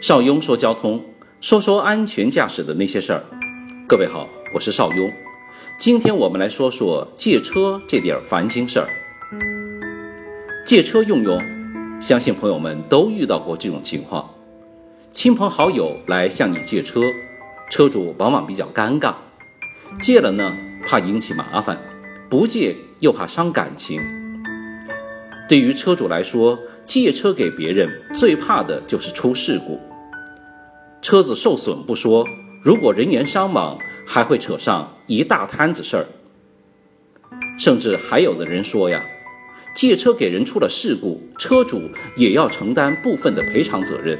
邵雍说交通，说说安全驾驶的那些事儿。各位好，我是邵雍，今天我们来说说借车这点儿烦心事儿。借车用用，相信朋友们都遇到过这种情况：亲朋好友来向你借车，车主往往比较尴尬，借了呢怕引起麻烦，不借又怕伤感情。对于车主来说，借车给别人最怕的就是出事故。车子受损不说，如果人员伤亡，还会扯上一大摊子事儿。甚至还有的人说呀，借车给人出了事故，车主也要承担部分的赔偿责任。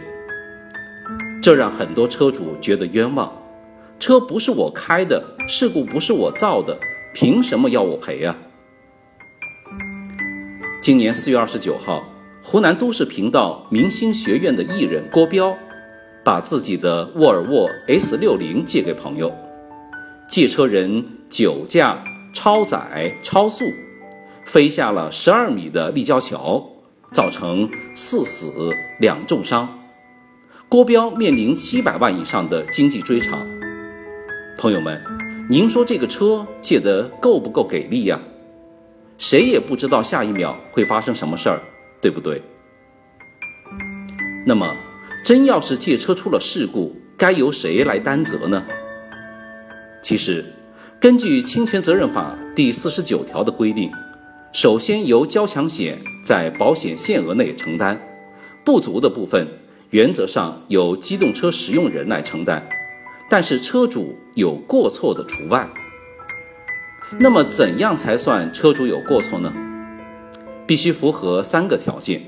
这让很多车主觉得冤枉。车不是我开的，事故不是我造的，凭什么要我赔啊？今年四月二十九号，湖南都市频道明星学院的艺人郭彪。把自己的沃尔沃 S60 借给朋友，借车人酒驾、超载、超速，飞下了十二米的立交桥，造成四死两重伤。郭彪面临七百万以上的经济追偿。朋友们，您说这个车借得够不够给力呀？谁也不知道下一秒会发生什么事儿，对不对？那么。真要是借车出了事故，该由谁来担责呢？其实，根据侵权责任法第四十九条的规定，首先由交强险在保险限额内承担，不足的部分原则上由机动车使用人来承担，但是车主有过错的除外。那么，怎样才算车主有过错呢？必须符合三个条件：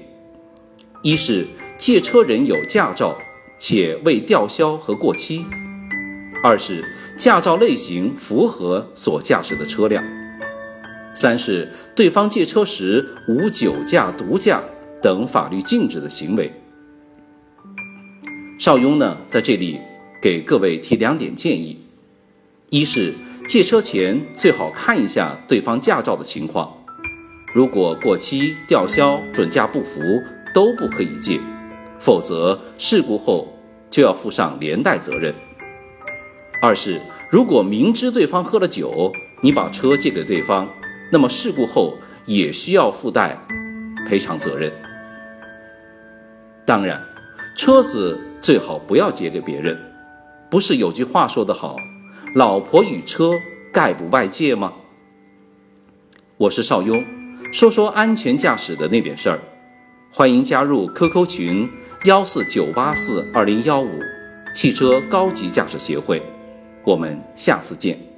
一是。借车人有驾照且未吊销和过期；二是驾照类型符合所驾驶的车辆；三是对方借车时无酒驾、毒驾等法律禁止的行为。邵雍呢，在这里给各位提两点建议：一是借车前最好看一下对方驾照的情况，如果过期、吊销、准驾不符，都不可以借。否则，事故后就要负上连带责任。二是，如果明知对方喝了酒，你把车借给对方，那么事故后也需要附带赔偿责任。当然，车子最好不要借给别人。不是有句话说得好：“老婆与车，概不外借吗？”我是邵雍，说说安全驾驶的那点事儿。欢迎加入 QQ 群幺四九八四二零幺五汽车高级驾驶协会，我们下次见。